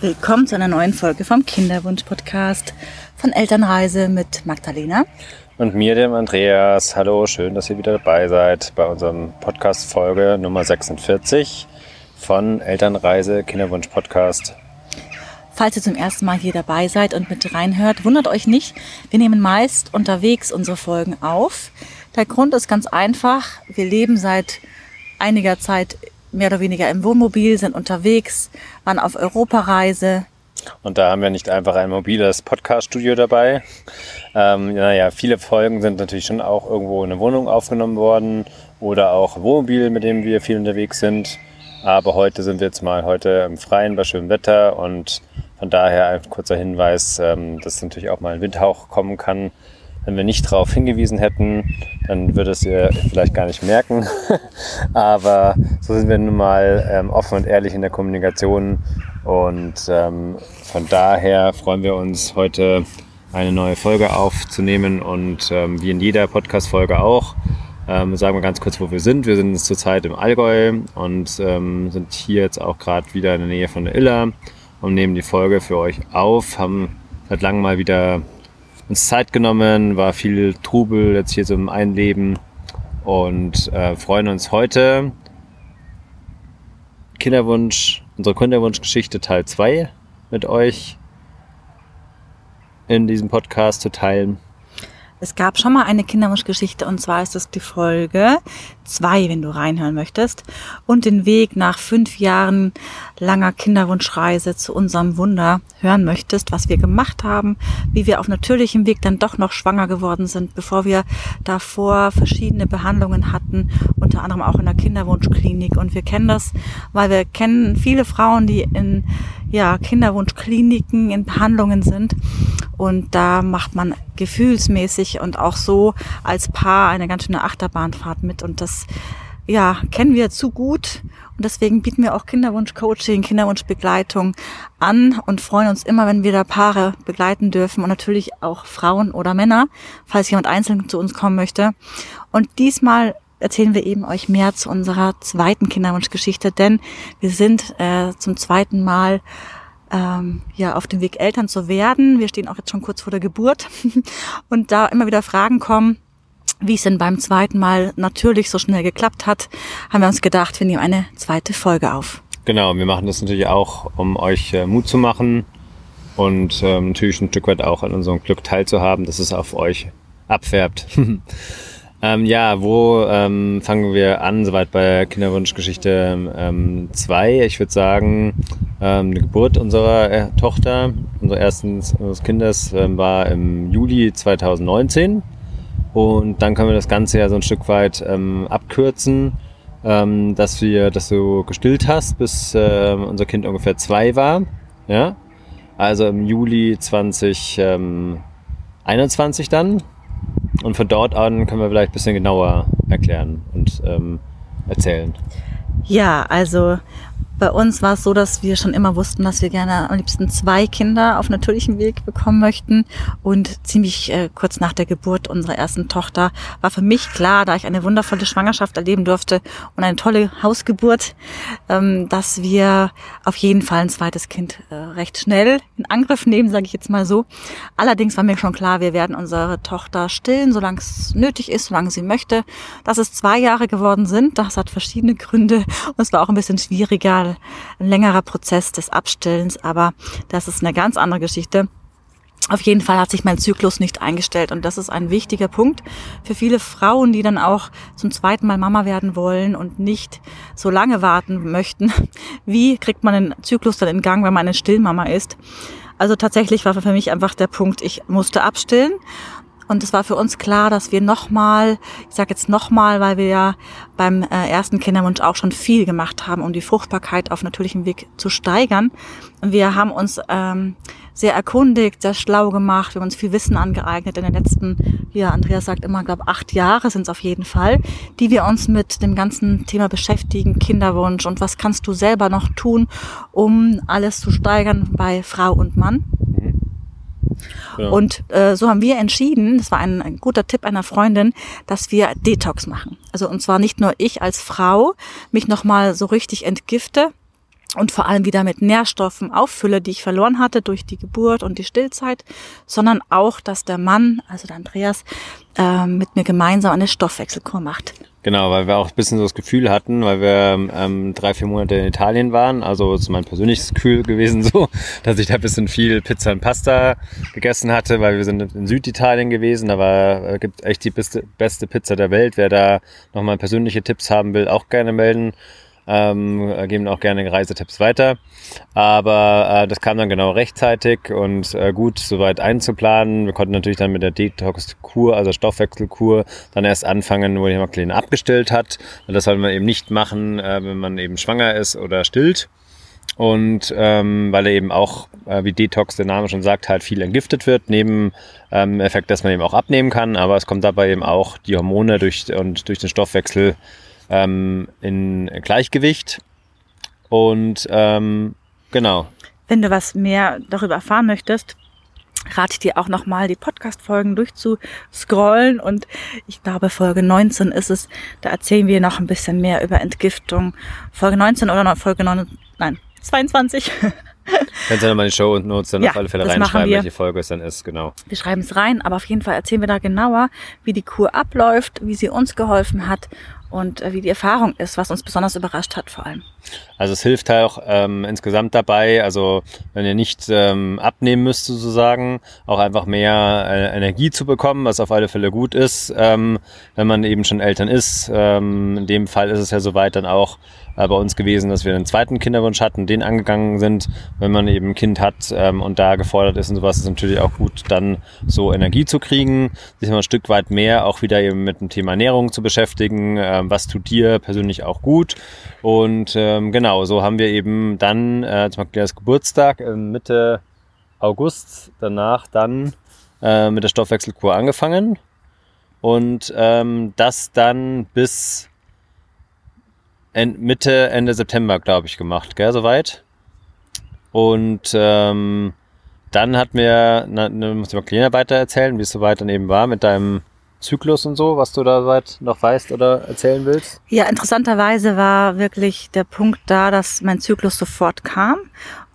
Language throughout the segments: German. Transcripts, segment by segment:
Willkommen zu einer neuen Folge vom Kinderwunsch-Podcast von Elternreise mit Magdalena. Und mir, dem Andreas. Hallo, schön, dass ihr wieder dabei seid bei unserem Podcast-Folge Nummer 46 von Elternreise Kinderwunsch-Podcast. Falls ihr zum ersten Mal hier dabei seid und mit reinhört, wundert euch nicht, wir nehmen meist unterwegs unsere Folgen auf. Der Grund ist ganz einfach, wir leben seit einiger Zeit mehr oder weniger im Wohnmobil, sind unterwegs, waren auf Europareise. Und da haben wir nicht einfach ein mobiles Podcast-Studio dabei. Ähm, naja, viele Folgen sind natürlich schon auch irgendwo in der Wohnung aufgenommen worden oder auch Wohnmobil, mit dem wir viel unterwegs sind. Aber heute sind wir jetzt mal heute im Freien bei schönem Wetter und von daher ein kurzer Hinweis, ähm, dass natürlich auch mal ein Windhauch kommen kann. Wenn wir nicht darauf hingewiesen hätten, dann würde es ihr vielleicht gar nicht merken. Aber so sind wir nun mal ähm, offen und ehrlich in der Kommunikation. Und ähm, von daher freuen wir uns heute eine neue Folge aufzunehmen und ähm, wie in jeder Podcast-Folge auch. Ähm, sagen wir ganz kurz, wo wir sind. Wir sind zurzeit im Allgäu und ähm, sind hier jetzt auch gerade wieder in der Nähe von der Iller und nehmen die Folge für euch auf. Haben seit langem mal wieder uns Zeit genommen, war viel Trubel jetzt hier so im Einleben und äh, freuen uns heute Kinderwunsch, unsere Kinderwunschgeschichte Teil 2 mit euch in diesem Podcast zu teilen. Es gab schon mal eine Kinderwunschgeschichte und zwar ist es die Folge zwei, wenn du reinhören möchtest. Und den Weg nach fünf Jahren langer Kinderwunschreise zu unserem Wunder hören möchtest, was wir gemacht haben, wie wir auf natürlichem Weg dann doch noch schwanger geworden sind, bevor wir davor verschiedene Behandlungen hatten, unter anderem auch in der Kinderwunschklinik. Und wir kennen das, weil wir kennen viele Frauen, die in ja, Kinderwunschkliniken in Behandlungen sind. Und da macht man gefühlsmäßig und auch so als Paar eine ganz schöne Achterbahnfahrt mit. Und das, ja, kennen wir zu gut. Und deswegen bieten wir auch Kinderwunschcoaching, Kinderwunschbegleitung an und freuen uns immer, wenn wir da Paare begleiten dürfen und natürlich auch Frauen oder Männer, falls jemand einzeln zu uns kommen möchte. Und diesmal erzählen wir eben euch mehr zu unserer zweiten Kinderwunschgeschichte, denn wir sind äh, zum zweiten Mal ähm, ja auf dem Weg Eltern zu werden. Wir stehen auch jetzt schon kurz vor der Geburt und da immer wieder Fragen kommen, wie es denn beim zweiten Mal natürlich so schnell geklappt hat, haben wir uns gedacht, wir nehmen eine zweite Folge auf. Genau, wir machen das natürlich auch, um euch äh, Mut zu machen und ähm, natürlich ein Stück weit auch an unserem Glück teilzuhaben, dass es auf euch abfärbt. Ähm, ja, wo ähm, fangen wir an? Soweit bei Kinderwunschgeschichte 2. Ähm, ich würde sagen, ähm, die Geburt unserer äh, Tochter, unseres ersten unseres Kindes, ähm, war im Juli 2019. Und dann können wir das Ganze ja so ein Stück weit ähm, abkürzen, dass wir, dass du gestillt hast, bis unser Kind ungefähr zwei war. Ja, also im Juli 2021 dann. Und von dort an können wir vielleicht ein bisschen genauer erklären und ähm, erzählen. Ja, also bei uns war es so, dass wir schon immer wussten, dass wir gerne am liebsten zwei Kinder auf natürlichem Weg bekommen möchten. Und ziemlich äh, kurz nach der Geburt unserer ersten Tochter war für mich klar, da ich eine wundervolle Schwangerschaft erleben durfte und eine tolle Hausgeburt, ähm, dass wir auf jeden Fall ein zweites Kind äh, recht schnell in Angriff nehmen, sage ich jetzt mal so. Allerdings war mir schon klar, wir werden unsere Tochter stillen, solange es nötig ist, solange sie möchte. Dass es zwei Jahre geworden sind, das hat verschiedene Gründe und es war auch ein bisschen schwieriger ein längerer Prozess des Abstellens, aber das ist eine ganz andere Geschichte. Auf jeden Fall hat sich mein Zyklus nicht eingestellt und das ist ein wichtiger Punkt für viele Frauen, die dann auch zum zweiten Mal Mama werden wollen und nicht so lange warten möchten. Wie kriegt man den Zyklus dann in Gang, wenn man eine Stillmama ist? Also tatsächlich war für mich einfach der Punkt, ich musste abstillen und es war für uns klar, dass wir nochmal, ich sage jetzt nochmal, weil wir ja beim äh, ersten Kinderwunsch auch schon viel gemacht haben, um die Fruchtbarkeit auf natürlichem Weg zu steigern. Wir haben uns ähm, sehr erkundigt, sehr schlau gemacht, wir haben uns viel Wissen angeeignet in den letzten, wie Andreas sagt immer, glaube acht Jahre sind es auf jeden Fall, die wir uns mit dem ganzen Thema beschäftigen, Kinderwunsch und was kannst du selber noch tun, um alles zu steigern bei Frau und Mann. Genau. Und äh, so haben wir entschieden, das war ein, ein guter Tipp einer Freundin, dass wir Detox machen. Also und zwar nicht nur ich als Frau mich nochmal so richtig entgifte, und vor allem wieder mit Nährstoffen auffülle, die ich verloren hatte durch die Geburt und die Stillzeit, sondern auch, dass der Mann, also der Andreas, äh, mit mir gemeinsam eine Stoffwechselkur macht. Genau, weil wir auch ein bisschen so das Gefühl hatten, weil wir ähm, drei, vier Monate in Italien waren, also ist mein persönliches Gefühl gewesen so, dass ich da ein bisschen viel Pizza und Pasta gegessen hatte, weil wir sind in Süditalien gewesen, da war, äh, gibt echt die beste, beste Pizza der Welt. Wer da nochmal persönliche Tipps haben will, auch gerne melden ähm, geben auch gerne Reisetipps weiter. Aber äh, das kam dann genau rechtzeitig und äh, gut soweit einzuplanen. Wir konnten natürlich dann mit der Detox-Kur, also Stoffwechselkur, dann erst anfangen, wo die Hämokline abgestillt hat. Das soll man eben nicht machen, äh, wenn man eben schwanger ist oder stillt. Und ähm, weil er eben auch, äh, wie Detox der Name schon sagt, halt viel entgiftet wird, neben ähm, Effekt, dass man eben auch abnehmen kann, aber es kommt dabei eben auch die Hormone durch und durch den Stoffwechsel ähm, in Gleichgewicht. Und ähm, genau. Wenn du was mehr darüber erfahren möchtest, rate ich dir auch nochmal die Podcast-Folgen durchzuscrollen und ich glaube Folge 19 ist es, da erzählen wir noch ein bisschen mehr über Entgiftung. Folge 19 oder Folge 9, nein, 22. Kannst du nochmal in die Show und Notes dann ja, auf alle Fälle reinschreiben, welche Folge es dann ist, genau. Wir schreiben es rein, aber auf jeden Fall erzählen wir da genauer, wie die Kur abläuft, wie sie uns geholfen hat und äh, wie die Erfahrung ist, was uns besonders überrascht hat vor allem. Also es hilft halt auch ähm, insgesamt dabei, also wenn ihr nicht ähm, abnehmen müsst sozusagen, auch einfach mehr äh, Energie zu bekommen, was auf alle Fälle gut ist, ähm, wenn man eben schon Eltern ist. Ähm, in dem Fall ist es ja soweit dann auch äh, bei uns gewesen, dass wir einen zweiten Kinderwunsch hatten, den angegangen sind. Wenn man eben ein Kind hat ähm, und da gefordert ist und sowas, ist natürlich auch gut, dann so Energie zu kriegen, sich mal ein Stück weit mehr auch wieder eben mit dem Thema Ernährung zu beschäftigen. Ähm, was tut dir persönlich auch gut? Und ähm, genau, so haben wir eben dann äh, zum Beispiel Geburtstag äh, Mitte August danach dann äh, mit der Stoffwechselkur angefangen und ähm, das dann bis Mitte, Ende September, glaube ich, gemacht, gell, soweit. Und ähm, dann hat mir, na, na, muss ich mal Kleiner weiter erzählen, wie es soweit dann eben war mit deinem Zyklus und so, was du da soweit noch weißt oder erzählen willst? Ja, interessanterweise war wirklich der Punkt da, dass mein Zyklus sofort kam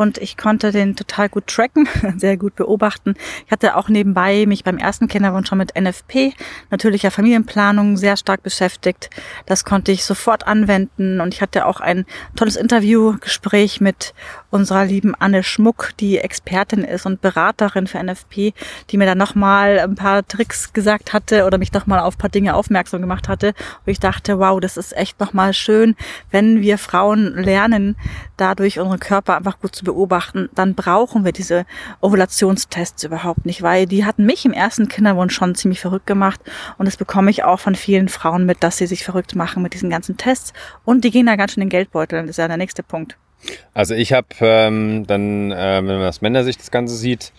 und ich konnte den total gut tracken, sehr gut beobachten. Ich hatte auch nebenbei mich beim ersten Kinderwunsch schon mit NFP, natürlicher Familienplanung, sehr stark beschäftigt. Das konnte ich sofort anwenden und ich hatte auch ein tolles Interviewgespräch mit unserer lieben Anne Schmuck, die Expertin ist und Beraterin für NFP, die mir dann nochmal ein paar Tricks gesagt hatte oder mich nochmal auf paar Dinge aufmerksam gemacht hatte, wo ich dachte, wow, das ist echt nochmal schön, wenn wir Frauen lernen, dadurch unseren Körper einfach gut zu beobachten, dann brauchen wir diese Ovulationstests überhaupt nicht, weil die hatten mich im ersten Kinderwunsch schon ziemlich verrückt gemacht und das bekomme ich auch von vielen Frauen mit, dass sie sich verrückt machen mit diesen ganzen Tests und die gehen da ganz schön in den Geldbeutel, das ist ja der nächste Punkt. Also ich habe ähm, dann, äh, wenn man aus Männersicht das Ganze sieht,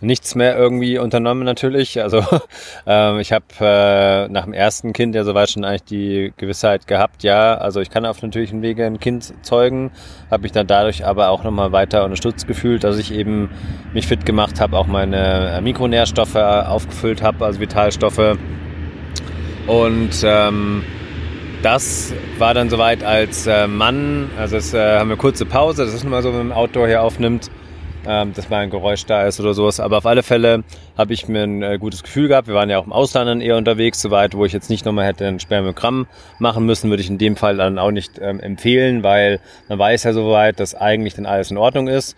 nichts mehr irgendwie unternommen natürlich. Also ähm, ich habe äh, nach dem ersten Kind ja soweit schon eigentlich die Gewissheit gehabt, ja, also ich kann auf natürlichen Wege ein Kind zeugen, habe mich dann dadurch aber auch nochmal weiter unterstützt gefühlt, dass ich eben mich fit gemacht habe, auch meine äh, Mikronährstoffe aufgefüllt habe, also Vitalstoffe. Und ähm, das war dann soweit als äh, Mann, also es äh, haben wir kurze Pause, das ist nun mal so, wenn man Outdoor hier aufnimmt, ähm, dass mal ein Geräusch da ist oder sowas. Aber auf alle Fälle habe ich mir ein äh, gutes Gefühl gehabt. Wir waren ja auch im Ausland dann eher unterwegs, soweit, wo ich jetzt nicht nochmal hätte ein Spermiogramm machen müssen, würde ich in dem Fall dann auch nicht ähm, empfehlen, weil man weiß ja soweit, dass eigentlich dann alles in Ordnung ist.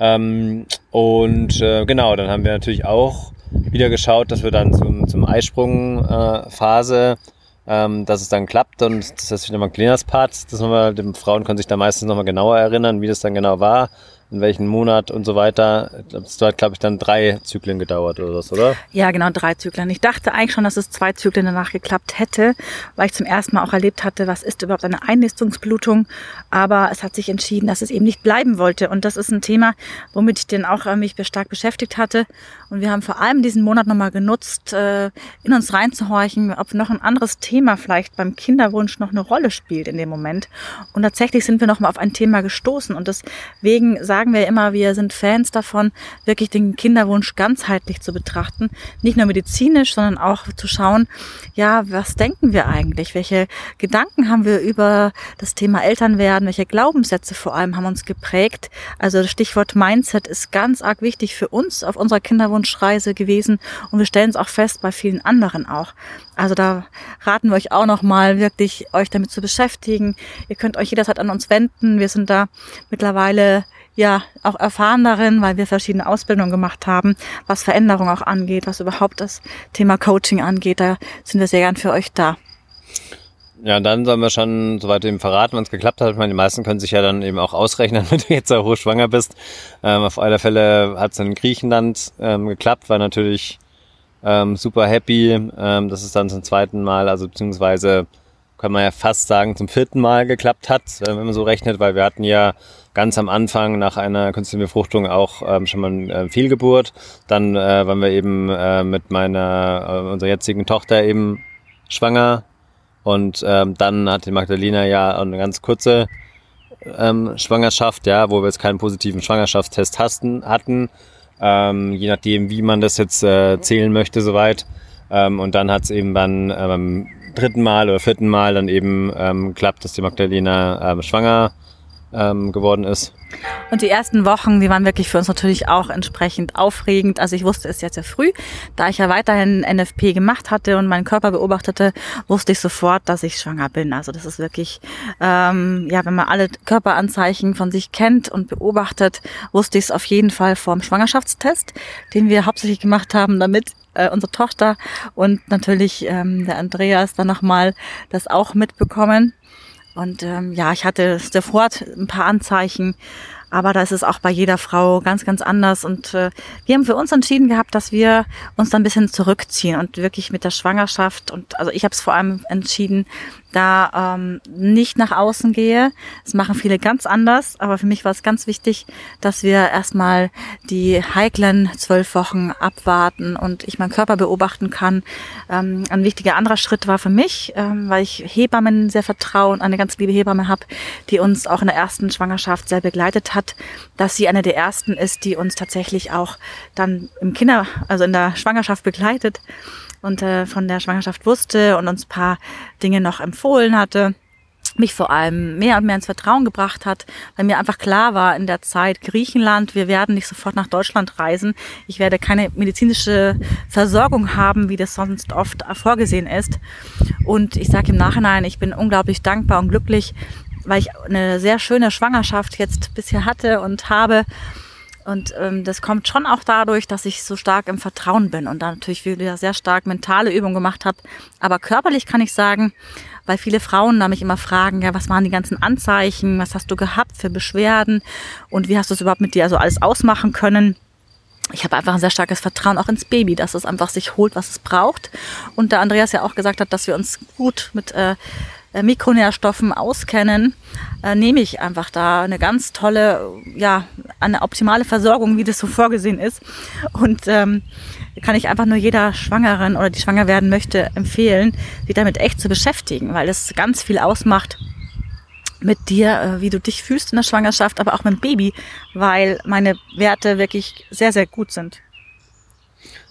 Ähm, und äh, genau, dann haben wir natürlich auch wieder geschaut, dass wir dann zum, zum Eisprung-Phase äh, ähm, dass es dann klappt und das ist wieder mal ein kleines Part. Frauen können sich da meistens nochmal genauer erinnern, wie das dann genau war in welchem Monat und so weiter. Das hat, glaube ich, dann drei Zyklen gedauert oder was, oder? Ja, genau, drei Zyklen. Ich dachte eigentlich schon, dass es zwei Zyklen danach geklappt hätte, weil ich zum ersten Mal auch erlebt hatte, was ist überhaupt eine Einnistungsblutung. Aber es hat sich entschieden, dass es eben nicht bleiben wollte. Und das ist ein Thema, womit ich dann auch äh, mich stark beschäftigt hatte. Und wir haben vor allem diesen Monat nochmal genutzt, äh, in uns reinzuhorchen, ob noch ein anderes Thema vielleicht beim Kinderwunsch noch eine Rolle spielt in dem Moment. Und tatsächlich sind wir nochmal auf ein Thema gestoßen. Und deswegen sage sagen wir immer, wir sind Fans davon, wirklich den Kinderwunsch ganzheitlich zu betrachten. Nicht nur medizinisch, sondern auch zu schauen, ja, was denken wir eigentlich? Welche Gedanken haben wir über das Thema Elternwerden? Welche Glaubenssätze vor allem haben uns geprägt? Also das Stichwort Mindset ist ganz arg wichtig für uns auf unserer Kinderwunschreise gewesen und wir stellen es auch fest bei vielen anderen auch. Also da raten wir euch auch nochmal wirklich, euch damit zu beschäftigen. Ihr könnt euch jederzeit an uns wenden. Wir sind da mittlerweile ja auch erfahren darin, weil wir verschiedene Ausbildungen gemacht haben, was Veränderung auch angeht, was überhaupt das Thema Coaching angeht. Da sind wir sehr gern für euch da. Ja, dann sollen wir schon soweit eben verraten, wenn es geklappt hat. Ich meine, die meisten können sich ja dann eben auch ausrechnen, wenn du jetzt auch hochschwanger bist. Ähm, auf alle Fälle hat es in Griechenland ähm, geklappt, war natürlich ähm, super happy, ähm, dass es dann zum zweiten Mal, also beziehungsweise kann man ja fast sagen, zum vierten Mal geklappt hat, wenn man so rechnet, weil wir hatten ja ganz am Anfang nach einer künstlichen Befruchtung auch ähm, schon mal eine äh, Fehlgeburt. Dann äh, waren wir eben äh, mit meiner, äh, unserer jetzigen Tochter eben schwanger und ähm, dann hatte Magdalena ja eine ganz kurze ähm, Schwangerschaft, ja, wo wir jetzt keinen positiven Schwangerschaftstest hatten, hatten ähm, je nachdem, wie man das jetzt äh, zählen möchte, soweit. Ähm, und dann hat es eben dann äh, beim dritten Mal oder vierten Mal dann eben ähm, klappt, dass die Magdalena ähm, schwanger ähm, geworden ist. Und die ersten Wochen, die waren wirklich für uns natürlich auch entsprechend aufregend. Also ich wusste es jetzt sehr früh, da ich ja weiterhin NFP gemacht hatte und meinen Körper beobachtete, wusste ich sofort, dass ich schwanger bin. Also das ist wirklich, ähm, ja, wenn man alle Körperanzeichen von sich kennt und beobachtet, wusste ich es auf jeden Fall vorm Schwangerschaftstest, den wir hauptsächlich gemacht haben, damit äh, unsere Tochter und natürlich ähm, der Andreas dann nochmal das auch mitbekommen. Und ähm, ja, ich hatte sofort ein paar Anzeichen, aber da ist es auch bei jeder Frau ganz, ganz anders. Und äh, wir haben für uns entschieden gehabt, dass wir uns da ein bisschen zurückziehen und wirklich mit der Schwangerschaft und also ich habe es vor allem entschieden, da ähm, nicht nach außen gehe. Das machen viele ganz anders, aber für mich war es ganz wichtig, dass wir erstmal die heiklen zwölf Wochen abwarten und ich meinen Körper beobachten kann. Ähm, ein wichtiger anderer Schritt war für mich, ähm, weil ich Hebammen sehr vertraue und eine ganz liebe Hebamme habe, die uns auch in der ersten Schwangerschaft sehr begleitet hat, dass sie eine der ersten ist, die uns tatsächlich auch dann im Kinder, also in der Schwangerschaft begleitet und äh, von der Schwangerschaft wusste und uns paar Dinge noch empfohlen hatte mich vor allem mehr und mehr ins Vertrauen gebracht hat, weil mir einfach klar war in der Zeit Griechenland, wir werden nicht sofort nach Deutschland reisen. Ich werde keine medizinische Versorgung haben, wie das sonst oft vorgesehen ist. Und ich sage im Nachhinein, ich bin unglaublich dankbar und glücklich, weil ich eine sehr schöne Schwangerschaft jetzt bisher hatte und habe und ähm, das kommt schon auch dadurch, dass ich so stark im Vertrauen bin und da natürlich wieder sehr stark mentale Übungen gemacht habe. Aber körperlich kann ich sagen, weil viele Frauen da mich immer fragen, ja, was waren die ganzen Anzeichen, was hast du gehabt für Beschwerden und wie hast du es überhaupt mit dir also alles ausmachen können? ich habe einfach ein sehr starkes Vertrauen auch ins Baby, dass es einfach sich holt, was es braucht. Und da Andreas ja auch gesagt hat, dass wir uns gut mit äh, Mikronährstoffen auskennen, äh, nehme ich einfach da eine ganz tolle, ja, eine optimale Versorgung, wie das so vorgesehen ist. Und ähm, kann ich einfach nur jeder Schwangeren oder die schwanger werden möchte empfehlen, sich damit echt zu beschäftigen, weil das ganz viel ausmacht mit dir, äh, wie du dich fühlst in der Schwangerschaft, aber auch mit dem Baby, weil meine Werte wirklich sehr, sehr gut sind.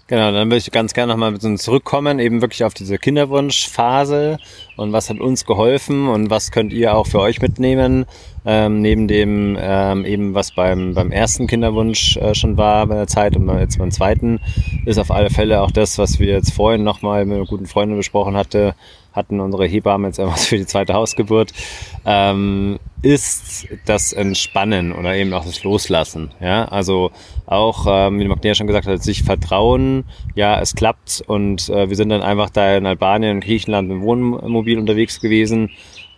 Genau, dann würde ich ganz gerne nochmal mit uns zurückkommen, eben wirklich auf diese Kinderwunschphase und was hat uns geholfen und was könnt ihr auch für euch mitnehmen, ähm, neben dem ähm, eben, was beim, beim ersten Kinderwunsch äh, schon war bei der Zeit und jetzt beim zweiten, ist auf alle Fälle auch das, was wir jetzt vorhin nochmal mit einer guten Freundin besprochen hatte, hatten unsere Hebamme jetzt etwas für die zweite Hausgeburt, ähm, ist das Entspannen oder eben auch das Loslassen. Ja, also auch, ähm, wie Magdalena schon gesagt hat, sich vertrauen, ja, es klappt und äh, wir sind dann einfach da in Albanien, Griechenland mit dem Wohnmobil unterwegs gewesen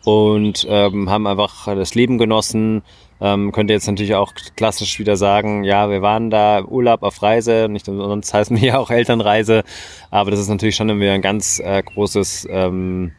und ähm, haben einfach das Leben genossen. Ähm, könnte jetzt natürlich auch klassisch wieder sagen, ja, wir waren da Urlaub auf Reise, nicht sonst heißen wir ja auch Elternreise, aber das ist natürlich schon irgendwie ein ganz äh, großes ähm,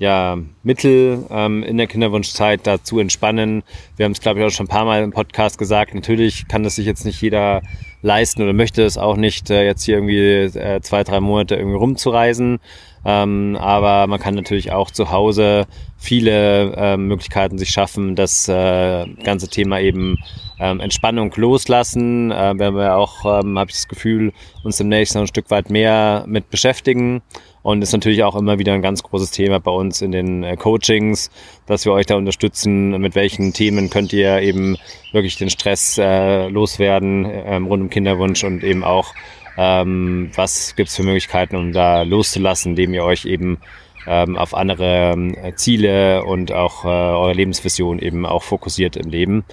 ja, Mittel ähm, in der Kinderwunschzeit da zu entspannen. Wir haben es, glaube ich, auch schon ein paar Mal im Podcast gesagt. Natürlich kann das sich jetzt nicht jeder leisten oder möchte es auch nicht, äh, jetzt hier irgendwie äh, zwei, drei Monate irgendwie rumzureisen. Ähm, aber man kann natürlich auch zu Hause viele äh, Möglichkeiten sich schaffen, das äh, ganze Thema eben ähm, Entspannung loslassen. Äh, werden wir auch, ähm, habe ich das Gefühl, uns demnächst noch ein Stück weit mehr mit beschäftigen. Und ist natürlich auch immer wieder ein ganz großes Thema bei uns in den äh, Coachings, dass wir euch da unterstützen, mit welchen Themen könnt ihr eben wirklich den Stress äh, loswerden ähm, rund um Kinderwunsch und eben auch ähm, was gibt es für Möglichkeiten, um da loszulassen, indem ihr euch eben ähm, auf andere äh, Ziele und auch äh, eure Lebensvision eben auch fokussiert im Leben.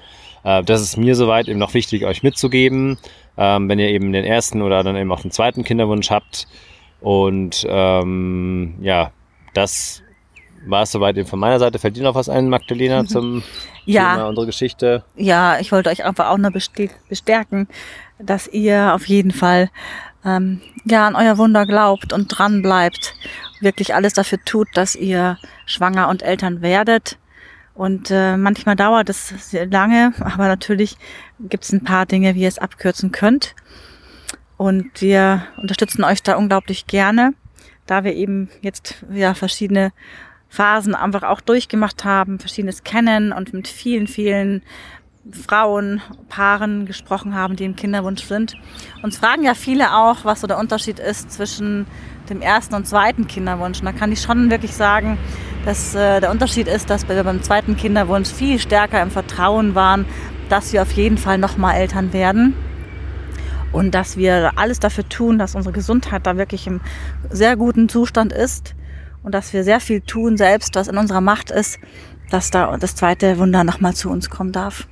Äh, das ist mir soweit eben noch wichtig, euch mitzugeben, ähm, wenn ihr eben den ersten oder dann eben auch den zweiten Kinderwunsch habt. Und ähm, ja, das war es soweit von meiner Seite. Fällt dir noch was ein, Magdalena, zum ja. Thema unserer Geschichte? Ja, ich wollte euch einfach auch nur bestärken, dass ihr auf jeden Fall ähm, ja an euer Wunder glaubt und dran bleibt, wirklich alles dafür tut, dass ihr schwanger und Eltern werdet. Und äh, manchmal dauert es sehr lange, aber natürlich gibt es ein paar Dinge, wie ihr es abkürzen könnt. Und wir unterstützen euch da unglaublich gerne, da wir eben jetzt ja verschiedene Phasen einfach auch durchgemacht haben, verschiedenes kennen und mit vielen, vielen Frauen, Paaren gesprochen haben, die im Kinderwunsch sind. Uns fragen ja viele auch, was so der Unterschied ist zwischen dem ersten und zweiten Kinderwunsch. Und da kann ich schon wirklich sagen, dass äh, der Unterschied ist, dass wir beim zweiten Kinderwunsch viel stärker im Vertrauen waren, dass wir auf jeden Fall nochmal Eltern werden. Und dass wir alles dafür tun, dass unsere Gesundheit da wirklich im sehr guten Zustand ist. Und dass wir sehr viel tun selbst, was in unserer Macht ist, dass da das zweite Wunder nochmal zu uns kommen darf.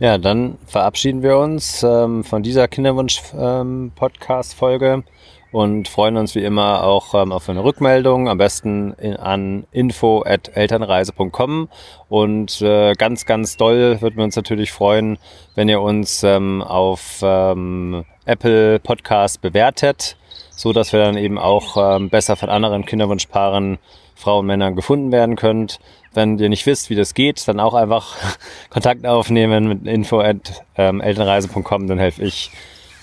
Ja, dann verabschieden wir uns ähm, von dieser Kinderwunsch-Podcast-Folge ähm, und freuen uns wie immer auch ähm, auf eine Rückmeldung, am besten in, an info.elternreise.com und äh, ganz, ganz doll würden wir uns natürlich freuen, wenn ihr uns ähm, auf ähm, Apple Podcast bewertet, so dass wir dann eben auch ähm, besser von anderen Kinderwunschpaaren, Frauen und Männern gefunden werden könnt. Wenn ihr nicht wisst, wie das geht, dann auch einfach Kontakt aufnehmen mit info.elternreise.com, ähm, dann helfe ich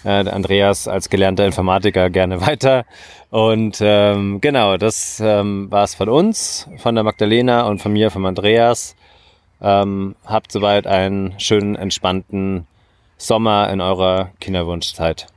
äh, Andreas als gelernter Informatiker gerne weiter. Und ähm, genau, das ähm, war es von uns, von der Magdalena und von mir, vom Andreas. Ähm, habt soweit einen schönen, entspannten Sommer in eurer Kinderwunschzeit.